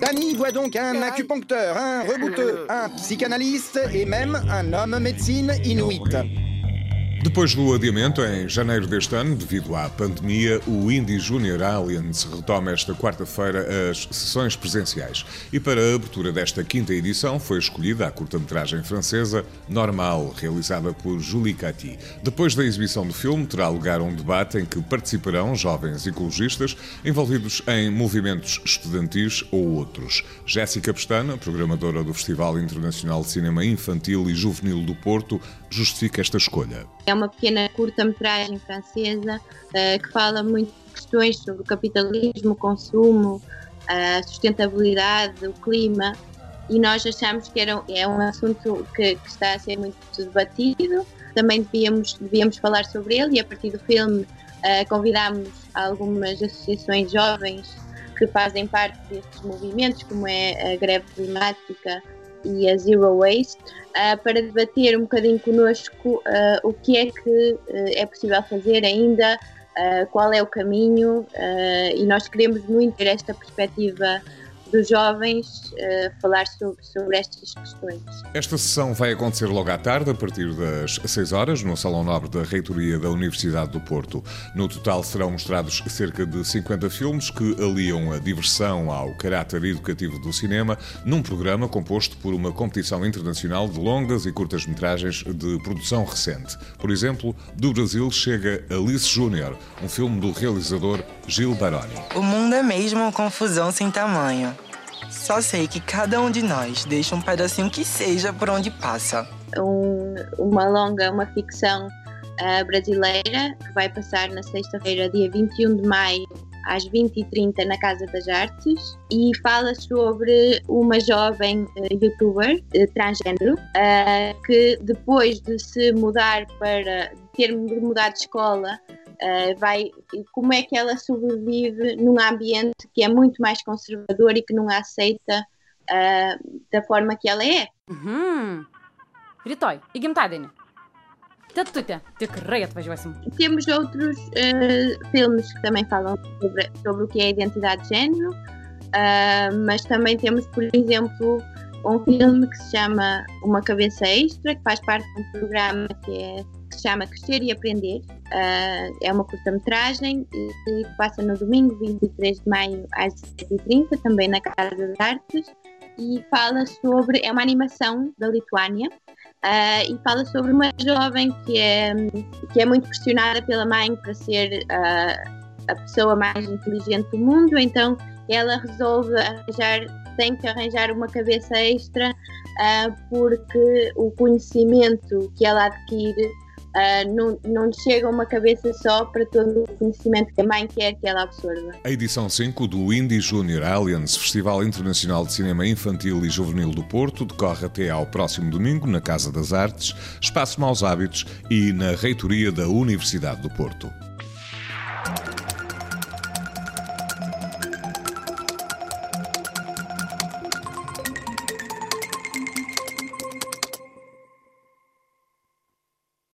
Danny voit donc un acupuncteur, un rebouteux, un psychanalyste et même un homme médecine inuit. Depois do adiamento em janeiro deste ano, devido à pandemia, o Indie Junior Alliance retoma esta quarta-feira as sessões presenciais. E para a abertura desta quinta edição foi escolhida a curta-metragem francesa Normal, realizada por Julie Cati. Depois da exibição do filme, terá lugar um debate em que participarão jovens ecologistas envolvidos em movimentos estudantis ou outros. Jéssica Pestana, programadora do Festival Internacional de Cinema Infantil e Juvenil do Porto, justifica esta escolha. É uma pequena curta-metragem francesa uh, que fala muito de questões sobre o capitalismo, o consumo, a sustentabilidade, o clima, e nós achamos que era, é um assunto que, que, está a ser muito debatido. Também devíamos, devíamos falar sobre ele, e a partir do filme uh, convidámos algumas associações jovens que fazem parte destes movimentos, como é a greve climática e a Zero Waste, uh, para debater um bocadinho connosco uh, o que é que uh, é possível fazer ainda, qual é o caminho, e nós queremos muito ter esta perspectiva dos jovens uh, falar sobre, sobre estas questões. Esta sessão vai acontecer logo à tarde, a partir das 6 horas, no Salão Nobre da Reitoria da Universidade do Porto. No total serão mostrados cerca de 50 filmes que aliam a diversão ao caráter educativo do cinema, num programa composto por uma competição internacional de longas e curtas metragens de produção recente. Por exemplo, do Brasil chega Alice Júnior, um filme do realizador Gil Baroni. O mundo é mesmo uma confusão sem tamanho. Só sei que cada um de nós deixa um pedacinho que seja por onde passa. Um, uma longa, uma ficção uh, brasileira que vai passar na sexta-feira, dia 21 de maio, às 20h30 na Casa das Artes e fala sobre uma jovem uh, youtuber uh, transgênero uh, que depois de se mudar para ter mudado de escola eh, vai, como é que ela sobrevive num ambiente que é muito mais conservador e que não a aceita uh, da forma que ela é. Uhum. Vitói, e Gimtadena? Temos outros uh, filmes que também falam sobre, sobre, o que é a identidade de género, uh, mas também temos, por exemplo, um filme que se chama Uma Cabeça Extra, que faz parte de um programa que é que se chama Crescer e Aprender. Uh, é uma curta-metragem e, passa no domingo 23 de maio às 17h30, também na Casa das Artes, e fala sobre. É uma animação da Lituânia. Uh, e fala sobre uma jovem que é, que é muito pressionada pela mãe para ser uh, a pessoa mais inteligente do mundo, então ela resolve arranjar, tem que arranjar uma cabeça extra uh, porque o conhecimento que ela adquire Uh, não, não chega uma cabeça só para todo o conhecimento que a mãe quer que ela absorva. A edição 5 do Indie Junior Alliance, Festival Internacional de Cinema Infantil e Juvenil do Porto, decorre até ao próximo domingo na Casa das Artes, Espaço Maus Hábitos e na Reitoria da Universidade do Porto.